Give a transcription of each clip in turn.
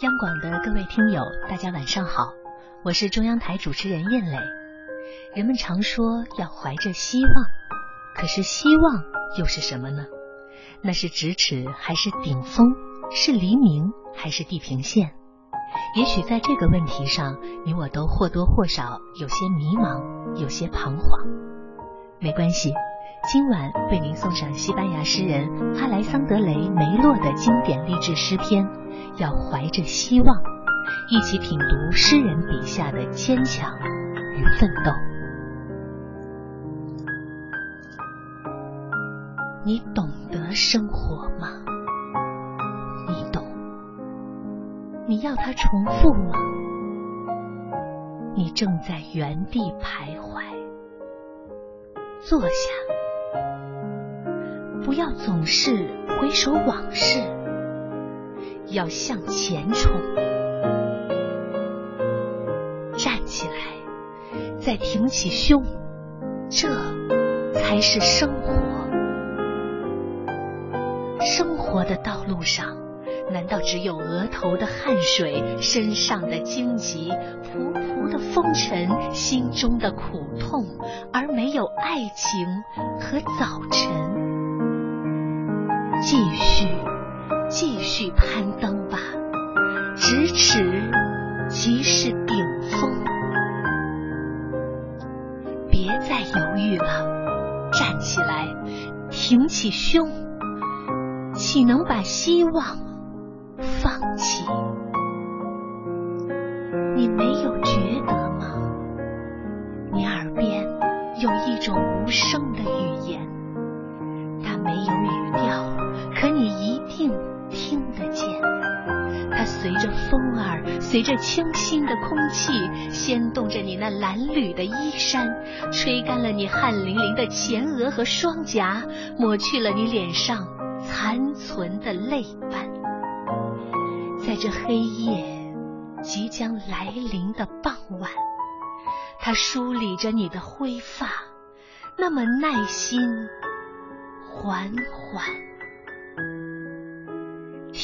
央广的各位听友，大家晚上好，我是中央台主持人燕磊。人们常说要怀着希望，可是希望又是什么呢？那是咫尺还是顶峰？是黎明还是地平线？也许在这个问题上，你我都或多或少有些迷茫，有些彷徨。没关系。今晚为您送上西班牙诗人阿莱桑德雷梅洛的经典励志诗篇，要怀着希望，一起品读诗人笔下的坚强与奋斗。你懂得生活吗？你懂？你要它重复吗？你正在原地徘徊。坐下。不要总是回首往事，要向前冲。站起来，再挺起胸，这才是生活。生活的道路上，难道只有额头的汗水、身上的荆棘、仆仆的风尘、心中的苦痛，而没有爱情和早晨？继续，继续攀登吧，咫尺即是顶峰。别再犹豫了，站起来，挺起胸，岂能把希望放弃？你没有觉得吗？你耳边有一种无声的随着风儿，随着清新的空气，掀动着你那蓝褛的衣衫，吹干了你汗淋淋的前额和双颊，抹去了你脸上残存的泪斑。在这黑夜即将来临的傍晚，它梳理着你的灰发，那么耐心，缓缓。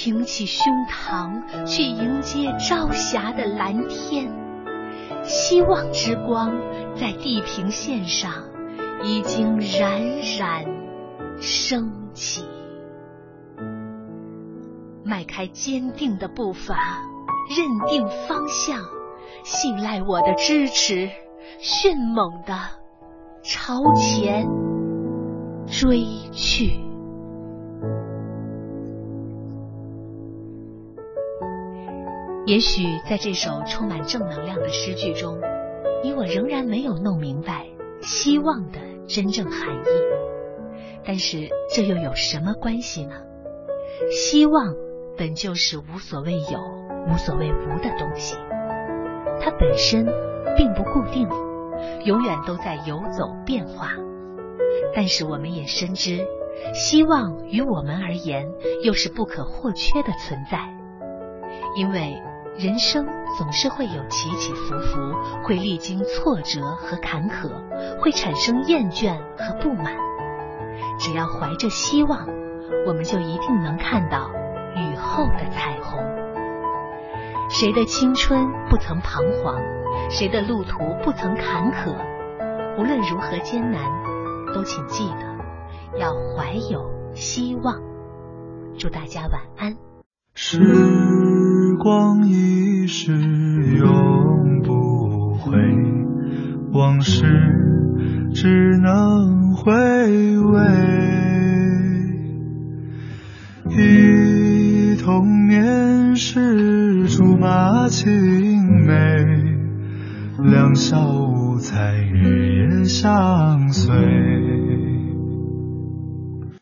挺起胸膛，去迎接朝霞的蓝天。希望之光在地平线上已经冉冉升起。迈开坚定的步伐，认定方向，信赖我的支持，迅猛的朝前追去。也许在这首充满正能量的诗句中，你我仍然没有弄明白希望的真正含义。但是这又有什么关系呢？希望本就是无所谓有、无所谓无的东西，它本身并不固定，永远都在游走变化。但是我们也深知，希望于我们而言又是不可或缺的存在，因为。人生总是会有起起伏伏，会历经挫折和坎坷，会产生厌倦和不满。只要怀着希望，我们就一定能看到雨后的彩虹。谁的青春不曾彷徨？谁的路途不曾坎坷？无论如何艰难，都请记得要怀有希望。祝大家晚安。是。往事只能回味。忆童年时竹马青梅，两小无猜日夜相随。